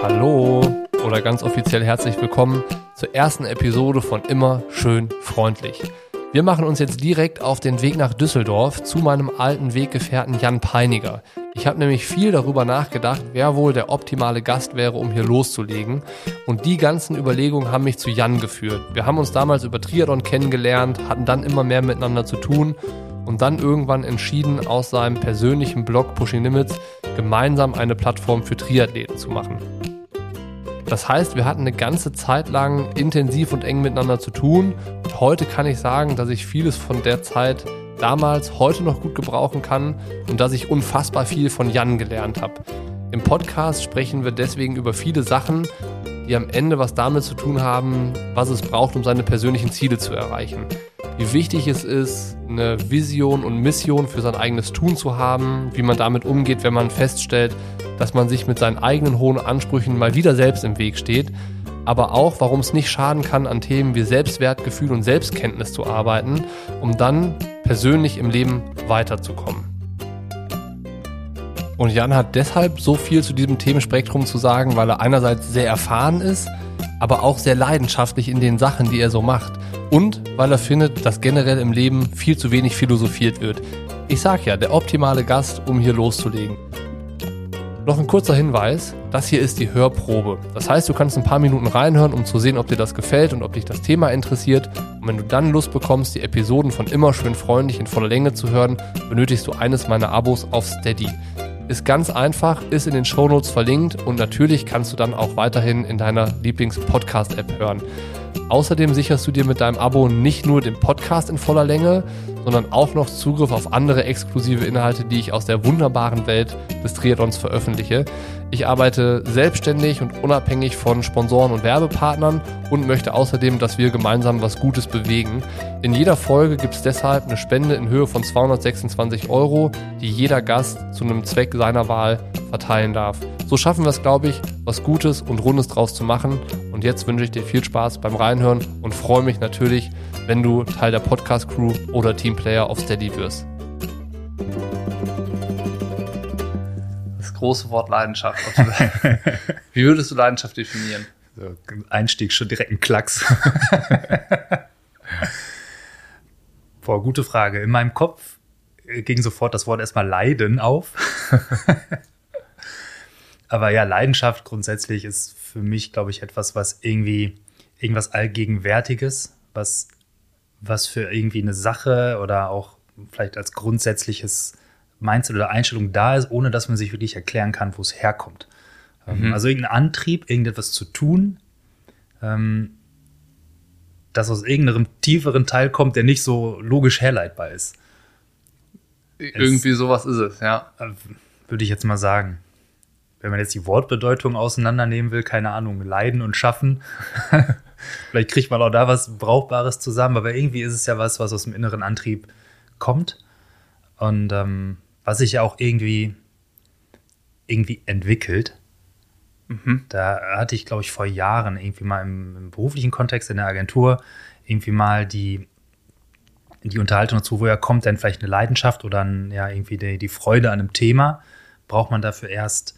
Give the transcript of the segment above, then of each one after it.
Hallo oder ganz offiziell herzlich willkommen zur ersten Episode von Immer schön freundlich. Wir machen uns jetzt direkt auf den Weg nach Düsseldorf zu meinem alten Weggefährten Jan Peiniger. Ich habe nämlich viel darüber nachgedacht, wer wohl der optimale Gast wäre, um hier loszulegen. Und die ganzen Überlegungen haben mich zu Jan geführt. Wir haben uns damals über Triathlon kennengelernt, hatten dann immer mehr miteinander zu tun und dann irgendwann entschieden, aus seinem persönlichen Blog Pushing Limits gemeinsam eine Plattform für Triathleten zu machen. Das heißt, wir hatten eine ganze Zeit lang intensiv und eng miteinander zu tun. Und heute kann ich sagen, dass ich vieles von der Zeit damals heute noch gut gebrauchen kann und dass ich unfassbar viel von Jan gelernt habe. Im Podcast sprechen wir deswegen über viele Sachen, die am Ende was damit zu tun haben, was es braucht, um seine persönlichen Ziele zu erreichen. Wie wichtig es ist, eine Vision und Mission für sein eigenes Tun zu haben, wie man damit umgeht, wenn man feststellt, dass man sich mit seinen eigenen hohen Ansprüchen mal wieder selbst im Weg steht, aber auch, warum es nicht schaden kann, an Themen wie Selbstwertgefühl und Selbstkenntnis zu arbeiten, um dann persönlich im Leben weiterzukommen. Und Jan hat deshalb so viel zu diesem Themenspektrum zu sagen, weil er einerseits sehr erfahren ist, aber auch sehr leidenschaftlich in den Sachen, die er so macht. Und weil er findet, dass generell im Leben viel zu wenig philosophiert wird. Ich sag ja, der optimale Gast, um hier loszulegen. Noch ein kurzer Hinweis, das hier ist die Hörprobe. Das heißt, du kannst ein paar Minuten reinhören, um zu sehen, ob dir das gefällt und ob dich das Thema interessiert. Und wenn du dann Lust bekommst, die Episoden von immer schön freundlich in voller Länge zu hören, benötigst du eines meiner Abos auf Steady. Ist ganz einfach, ist in den Shownotes verlinkt und natürlich kannst du dann auch weiterhin in deiner Lieblings-Podcast-App hören. Außerdem sicherst du dir mit deinem Abo nicht nur den Podcast in voller Länge, sondern auch noch Zugriff auf andere exklusive Inhalte, die ich aus der wunderbaren Welt des Triathlons veröffentliche. Ich arbeite selbstständig und unabhängig von Sponsoren und Werbepartnern und möchte außerdem, dass wir gemeinsam was Gutes bewegen. In jeder Folge gibt es deshalb eine Spende in Höhe von 226 Euro, die jeder Gast zu einem Zweck seiner Wahl verteilen darf. So schaffen wir es, glaube ich, was Gutes und Rundes draus zu machen. Und jetzt wünsche ich dir viel Spaß beim Reinhören und freue mich natürlich, wenn du Teil der Podcast-Crew oder Teamplayer auf Steady wirst. große Wort Leidenschaft. Wie würdest du Leidenschaft definieren? So, Einstieg schon direkt ein Klacks. Boah, gute Frage. In meinem Kopf ging sofort das Wort erstmal Leiden auf. Aber ja, Leidenschaft grundsätzlich ist für mich, glaube ich, etwas, was irgendwie irgendwas Allgegenwärtiges, was, was für irgendwie eine Sache oder auch vielleicht als grundsätzliches Mindset oder Einstellung da ist, ohne dass man sich wirklich erklären kann, wo es herkommt. Ähm, mhm. Also irgendein Antrieb, irgendetwas zu tun, ähm, das aus irgendeinem tieferen Teil kommt, der nicht so logisch herleitbar ist. Irgendwie es, sowas ist es, ja. Äh, würde ich jetzt mal sagen. Wenn man jetzt die Wortbedeutung auseinandernehmen will, keine Ahnung, leiden und schaffen. Vielleicht kriegt man auch da was Brauchbares zusammen, aber irgendwie ist es ja was, was aus dem inneren Antrieb kommt. Und ähm, was sich ja auch irgendwie, irgendwie entwickelt. Mhm. Da hatte ich, glaube ich, vor Jahren irgendwie mal im, im, beruflichen Kontext in der Agentur irgendwie mal die, die Unterhaltung dazu, woher kommt denn vielleicht eine Leidenschaft oder ein, ja, irgendwie die, die Freude an einem Thema? Braucht man dafür erst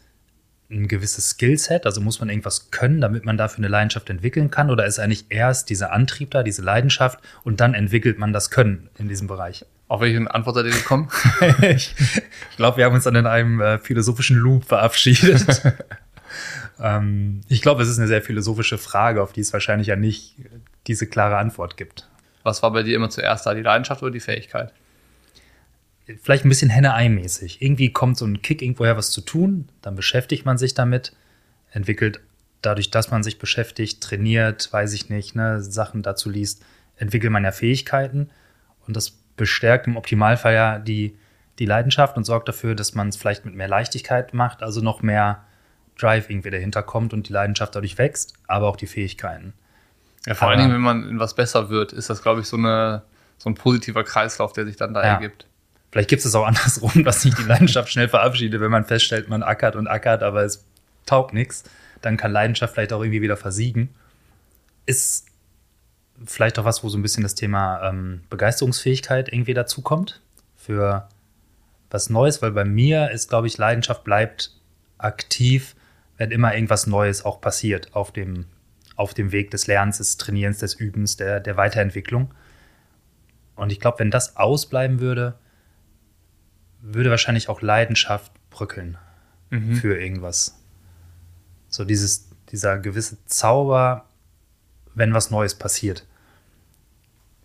ein gewisses Skillset? Also muss man irgendwas können, damit man dafür eine Leidenschaft entwickeln kann? Oder ist eigentlich erst dieser Antrieb da, diese Leidenschaft und dann entwickelt man das Können in diesem Bereich? Auf welche Antwort seid ihr gekommen? ich glaube, wir haben uns dann in einem äh, philosophischen Loop verabschiedet. ähm, ich glaube, es ist eine sehr philosophische Frage, auf die es wahrscheinlich ja nicht diese klare Antwort gibt. Was war bei dir immer zuerst da, die Leidenschaft oder die Fähigkeit? Vielleicht ein bisschen Henne-Ei-mäßig. Irgendwie kommt so ein Kick, irgendwoher was zu tun, dann beschäftigt man sich damit, entwickelt dadurch, dass man sich beschäftigt, trainiert, weiß ich nicht, ne, Sachen dazu liest, entwickelt man ja Fähigkeiten und das bestärkt im Optimalfall ja die, die Leidenschaft und sorgt dafür, dass man es vielleicht mit mehr Leichtigkeit macht, also noch mehr Drive irgendwie dahinter kommt und die Leidenschaft dadurch wächst, aber auch die Fähigkeiten. Ja, vor aber, allen Dingen, wenn man in was besser wird, ist das, glaube ich, so, eine, so ein positiver Kreislauf, der sich dann da ja. ergibt. Vielleicht gibt es auch andersrum, dass sich die Leidenschaft schnell verabschiedet, wenn man feststellt, man ackert und ackert, aber es taugt nichts. Dann kann Leidenschaft vielleicht auch irgendwie wieder versiegen. Ist vielleicht auch was, wo so ein bisschen das Thema ähm, Begeisterungsfähigkeit irgendwie dazukommt für was Neues, weil bei mir ist, glaube ich, Leidenschaft bleibt aktiv, wenn immer irgendwas Neues auch passiert auf dem, auf dem Weg des Lernens, des Trainierens, des Übens, der, der Weiterentwicklung. Und ich glaube, wenn das ausbleiben würde, würde wahrscheinlich auch Leidenschaft bröckeln mhm. für irgendwas. So dieses, dieser gewisse Zauber, wenn was Neues passiert.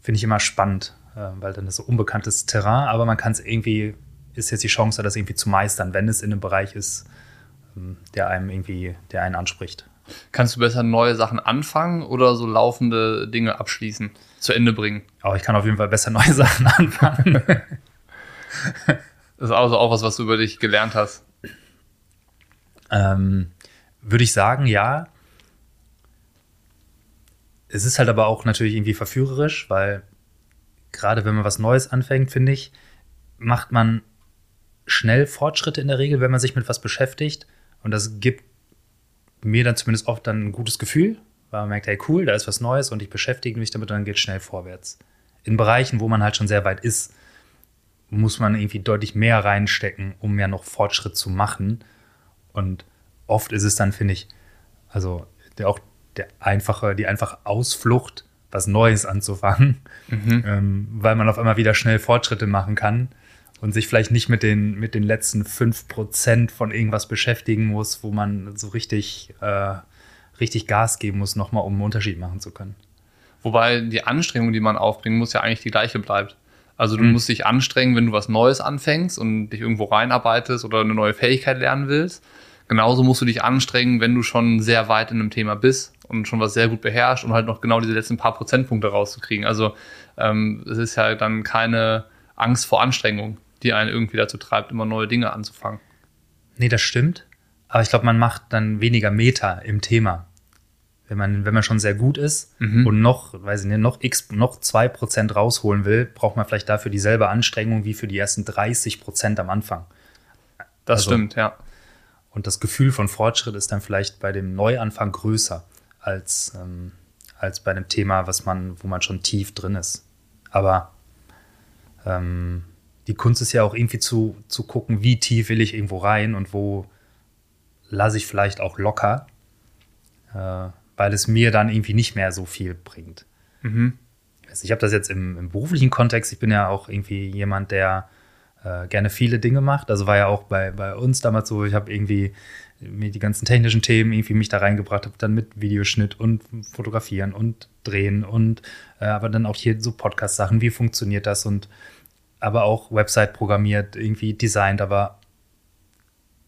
Finde ich immer spannend, äh, weil dann ist so unbekanntes Terrain, aber man kann es irgendwie, ist jetzt die Chance, das irgendwie zu meistern, wenn es in einem Bereich ist, ähm, der einem irgendwie, der einen anspricht. Kannst du besser neue Sachen anfangen oder so laufende Dinge abschließen, zu Ende bringen? Aber oh, ich kann auf jeden Fall besser neue Sachen anfangen. das ist also auch was, was du über dich gelernt hast. Ähm, würde ich sagen, ja. Es ist halt aber auch natürlich irgendwie verführerisch, weil gerade wenn man was Neues anfängt, finde ich, macht man schnell Fortschritte in der Regel, wenn man sich mit was beschäftigt. Und das gibt mir dann zumindest oft dann ein gutes Gefühl, weil man merkt, hey cool, da ist was Neues und ich beschäftige mich damit und dann geht es schnell vorwärts. In Bereichen, wo man halt schon sehr weit ist, muss man irgendwie deutlich mehr reinstecken, um ja noch Fortschritt zu machen. Und oft ist es dann, finde ich, also der, auch der einfache, die einfache Ausflucht, was Neues anzufangen, mhm. ähm, weil man auf einmal wieder schnell Fortschritte machen kann und sich vielleicht nicht mit den, mit den letzten 5% von irgendwas beschäftigen muss, wo man so richtig, äh, richtig Gas geben muss, nochmal, um einen Unterschied machen zu können. Wobei die Anstrengung, die man aufbringen muss, ja eigentlich die gleiche bleibt. Also du mhm. musst dich anstrengen, wenn du was Neues anfängst und dich irgendwo reinarbeitest oder eine neue Fähigkeit lernen willst. Genauso musst du dich anstrengen, wenn du schon sehr weit in einem Thema bist und schon was sehr gut beherrscht und halt noch genau diese letzten paar Prozentpunkte rauszukriegen. Also ähm, es ist ja dann keine Angst vor Anstrengung, die einen irgendwie dazu treibt, immer neue Dinge anzufangen. Nee, das stimmt. Aber ich glaube, man macht dann weniger Meter im Thema. Wenn man, wenn man schon sehr gut ist mhm. und noch, weiß ich nicht, noch x, noch zwei Prozent rausholen will, braucht man vielleicht dafür dieselbe Anstrengung wie für die ersten 30 Prozent am Anfang. Das also, stimmt, ja. Und das Gefühl von Fortschritt ist dann vielleicht bei dem Neuanfang größer als, ähm, als bei einem Thema, was man, wo man schon tief drin ist. Aber ähm, die Kunst ist ja auch irgendwie zu, zu gucken, wie tief will ich irgendwo rein und wo lasse ich vielleicht auch locker, äh, weil es mir dann irgendwie nicht mehr so viel bringt. Mhm. Also ich habe das jetzt im, im, beruflichen Kontext, ich bin ja auch irgendwie jemand, der äh, gerne viele Dinge macht. Also war ja auch bei, bei uns damals so, ich habe irgendwie mir die ganzen technischen Themen irgendwie mich da reingebracht, habe dann mit Videoschnitt und Fotografieren und Drehen und äh, aber dann auch hier so Podcast-Sachen, wie funktioniert das und aber auch Website programmiert, irgendwie designt, aber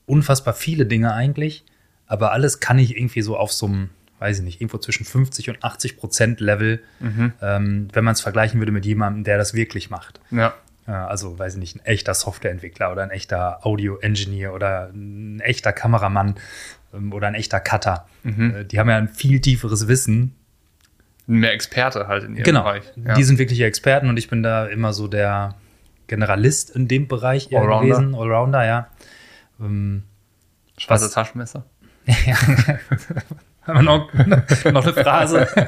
unfassbar viele Dinge eigentlich. Aber alles kann ich irgendwie so auf so einem, weiß ich nicht, irgendwo zwischen 50 und 80 Prozent Level, mhm. ähm, wenn man es vergleichen würde mit jemandem, der das wirklich macht. Ja. Also, weiß ich nicht, ein echter Softwareentwickler oder ein echter Audio-Engineer oder ein echter Kameramann ähm, oder ein echter Cutter. Mhm. Äh, die haben ja ein viel tieferes Wissen. Mehr Experte halt in ihrem genau. Bereich. Ja. Die sind wirkliche Experten und ich bin da immer so der Generalist in dem Bereich Allrounder. gewesen. Allrounder, ja. Ähm, Schwarze Taschenmesser. ja. Haben wir noch, noch eine Phrase.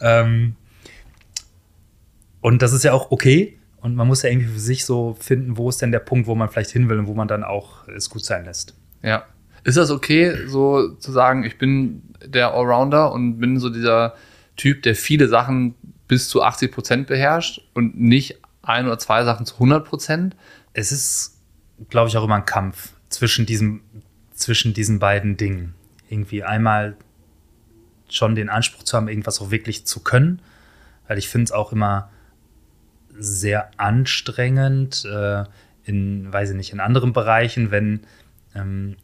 ähm, und das ist ja auch okay. Und man muss ja irgendwie für sich so finden, wo ist denn der Punkt, wo man vielleicht hin will und wo man dann auch es gut sein lässt. Ja. Ist das okay, so zu sagen, ich bin der Allrounder und bin so dieser Typ, der viele Sachen bis zu 80 Prozent beherrscht und nicht ein oder zwei Sachen zu 100 Prozent? Es ist, glaube ich, auch immer ein Kampf zwischen diesem, zwischen diesen beiden Dingen. Irgendwie einmal schon den Anspruch zu haben, irgendwas auch wirklich zu können, weil ich finde es auch immer sehr anstrengend äh, in, weiß ich nicht, in anderen Bereichen, wenn ähm,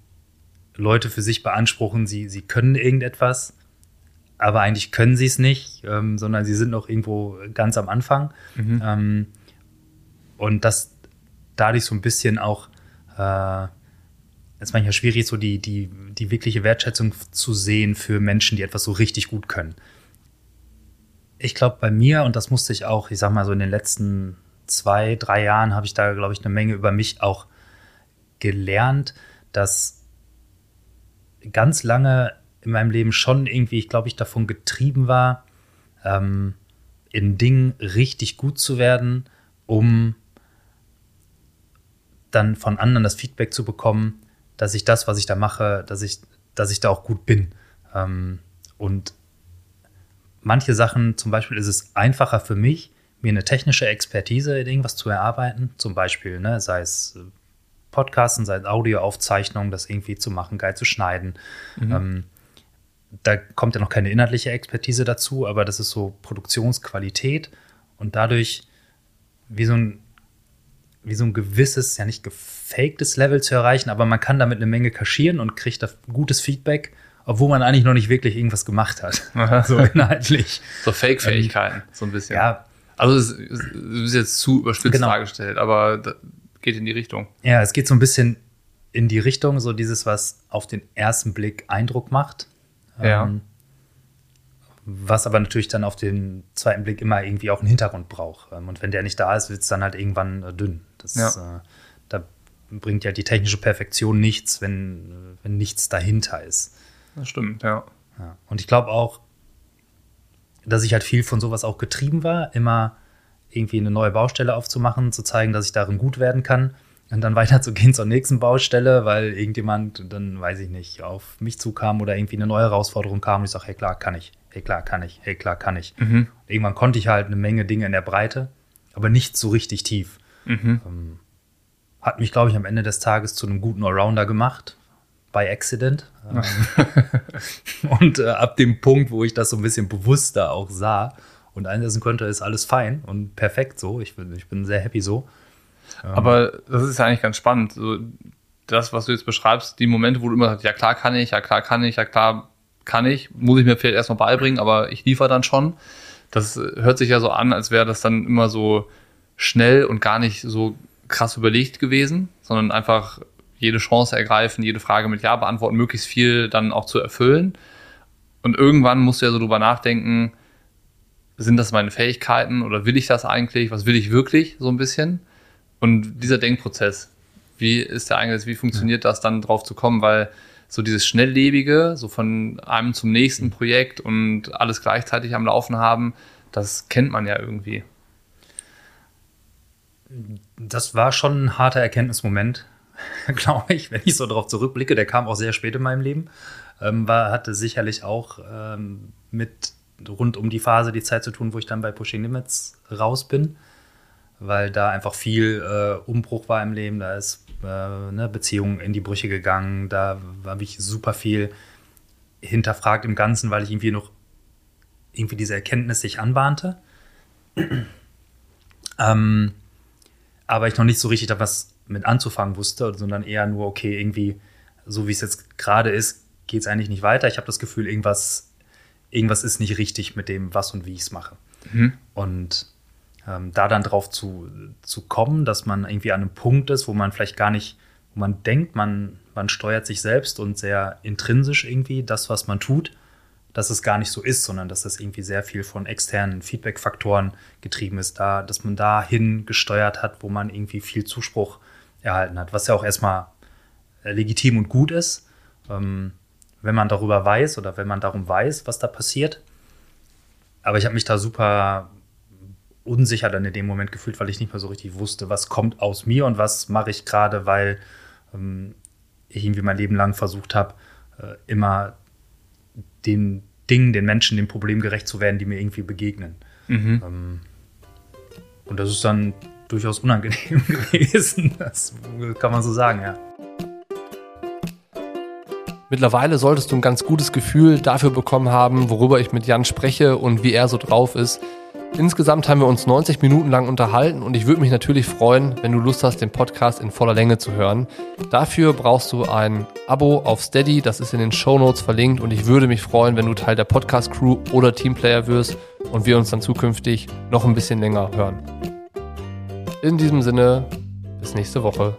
Leute für sich beanspruchen, sie, sie können irgendetwas, aber eigentlich können sie es nicht, ähm, sondern sie sind noch irgendwo ganz am Anfang. Mhm. Ähm, und das dadurch so ein bisschen auch, äh, ist manchmal schwierig, so die, die, die wirkliche Wertschätzung zu sehen für Menschen, die etwas so richtig gut können. Ich glaube, bei mir, und das musste ich auch, ich sag mal so in den letzten zwei, drei Jahren, habe ich da, glaube ich, eine Menge über mich auch gelernt, dass ganz lange in meinem Leben schon irgendwie, ich glaube, ich davon getrieben war, ähm, in Dingen richtig gut zu werden, um dann von anderen das Feedback zu bekommen, dass ich das, was ich da mache, dass ich, dass ich da auch gut bin. Ähm, und manche Sachen, zum Beispiel ist es einfacher für mich, mir eine technische Expertise in irgendwas zu erarbeiten, zum Beispiel, ne, sei es äh, Podcasten, sei es Audioaufzeichnungen, das irgendwie zu machen, geil zu schneiden. Mhm. Ähm, da kommt ja noch keine inhaltliche Expertise dazu, aber das ist so Produktionsqualität und dadurch wie so ein, wie so ein gewisses, ja nicht gefaktes Level zu erreichen, aber man kann damit eine Menge kaschieren und kriegt da gutes Feedback, obwohl man eigentlich noch nicht wirklich irgendwas gemacht hat. so inhaltlich. So Fake-Fähigkeiten, ähm, so ein bisschen. Ja. Also es ist jetzt zu überspitzt genau. dargestellt, aber geht in die Richtung. Ja, es geht so ein bisschen in die Richtung, so dieses, was auf den ersten Blick Eindruck macht. Ja. Ähm, was aber natürlich dann auf den zweiten Blick immer irgendwie auch einen Hintergrund braucht. Ähm, und wenn der nicht da ist, wird es dann halt irgendwann äh, dünn. Das, ja. äh, da bringt ja die technische Perfektion nichts, wenn, äh, wenn nichts dahinter ist. Das stimmt, ja. ja. Und ich glaube auch, dass ich halt viel von sowas auch getrieben war, immer irgendwie eine neue Baustelle aufzumachen, zu zeigen, dass ich darin gut werden kann und dann weiterzugehen zur nächsten Baustelle, weil irgendjemand dann, weiß ich nicht, auf mich zukam oder irgendwie eine neue Herausforderung kam und ich sage, hey klar, kann ich, hey klar, kann ich, hey klar, kann ich. Mhm. Irgendwann konnte ich halt eine Menge Dinge in der Breite, aber nicht so richtig tief. Mhm. Ähm, hat mich, glaube ich, am Ende des Tages zu einem guten Allrounder gemacht, by accident. Ähm, und äh, ab dem Punkt, wo ich das so ein bisschen bewusster auch sah und einsetzen konnte, ist alles fein und perfekt so. Ich bin, ich bin sehr happy so. Ähm, Aber das ist ja eigentlich ganz spannend. So, das, was du jetzt beschreibst, die Momente, wo du immer sagst, ja klar kann ich, ja klar kann ich, ja klar kann ich, muss ich mir vielleicht erstmal beibringen, aber ich liefere dann schon. Das hört sich ja so an, als wäre das dann immer so schnell und gar nicht so krass überlegt gewesen, sondern einfach jede Chance ergreifen, jede Frage mit Ja beantworten, möglichst viel dann auch zu erfüllen. Und irgendwann musst du ja so drüber nachdenken, sind das meine Fähigkeiten oder will ich das eigentlich? Was will ich wirklich so ein bisschen? Und dieser Denkprozess, wie ist der eigentlich, wie funktioniert das dann drauf zu kommen? Weil so dieses Schnelllebige, so von einem zum nächsten Projekt und alles gleichzeitig am Laufen haben, das kennt man ja irgendwie. Das war schon ein harter Erkenntnismoment, glaube ich, wenn ich so darauf zurückblicke. Der kam auch sehr spät in meinem Leben. Ähm, war, hatte sicherlich auch ähm, mit rund um die Phase die Zeit zu tun, wo ich dann bei Pushing Limits raus bin weil da einfach viel äh, Umbruch war im Leben. Da ist äh, eine Beziehung in die Brüche gegangen. Da habe ich super viel hinterfragt im Ganzen, weil ich irgendwie noch irgendwie diese Erkenntnis sich anbahnte. ähm, aber ich noch nicht so richtig da was mit anzufangen wusste, sondern eher nur, okay, irgendwie, so wie es jetzt gerade ist, geht es eigentlich nicht weiter. Ich habe das Gefühl, irgendwas, irgendwas ist nicht richtig mit dem, was und wie ich es mache. Mhm. Und ähm, da dann drauf zu, zu kommen, dass man irgendwie an einem Punkt ist, wo man vielleicht gar nicht, wo man denkt, man, man steuert sich selbst und sehr intrinsisch irgendwie das, was man tut, dass es gar nicht so ist, sondern dass das irgendwie sehr viel von externen Feedback-Faktoren getrieben ist, da, dass man dahin gesteuert hat, wo man irgendwie viel Zuspruch erhalten hat, was ja auch erstmal äh, legitim und gut ist, ähm, wenn man darüber weiß oder wenn man darum weiß, was da passiert. Aber ich habe mich da super unsicher dann in dem Moment gefühlt, weil ich nicht mehr so richtig wusste, was kommt aus mir und was mache ich gerade, weil ähm, ich irgendwie mein Leben lang versucht habe, äh, immer den Dingen, den Menschen, dem Problem gerecht zu werden, die mir irgendwie begegnen. Mhm. Ähm, und das ist dann durchaus unangenehm gewesen. Das kann man so sagen, ja. Mittlerweile solltest du ein ganz gutes Gefühl dafür bekommen haben, worüber ich mit Jan spreche und wie er so drauf ist. Insgesamt haben wir uns 90 Minuten lang unterhalten und ich würde mich natürlich freuen, wenn du Lust hast, den Podcast in voller Länge zu hören. Dafür brauchst du ein Abo auf Steady, das ist in den Show Notes verlinkt und ich würde mich freuen, wenn du Teil der Podcast-Crew oder Teamplayer wirst und wir uns dann zukünftig noch ein bisschen länger hören. In diesem Sinne, bis nächste Woche.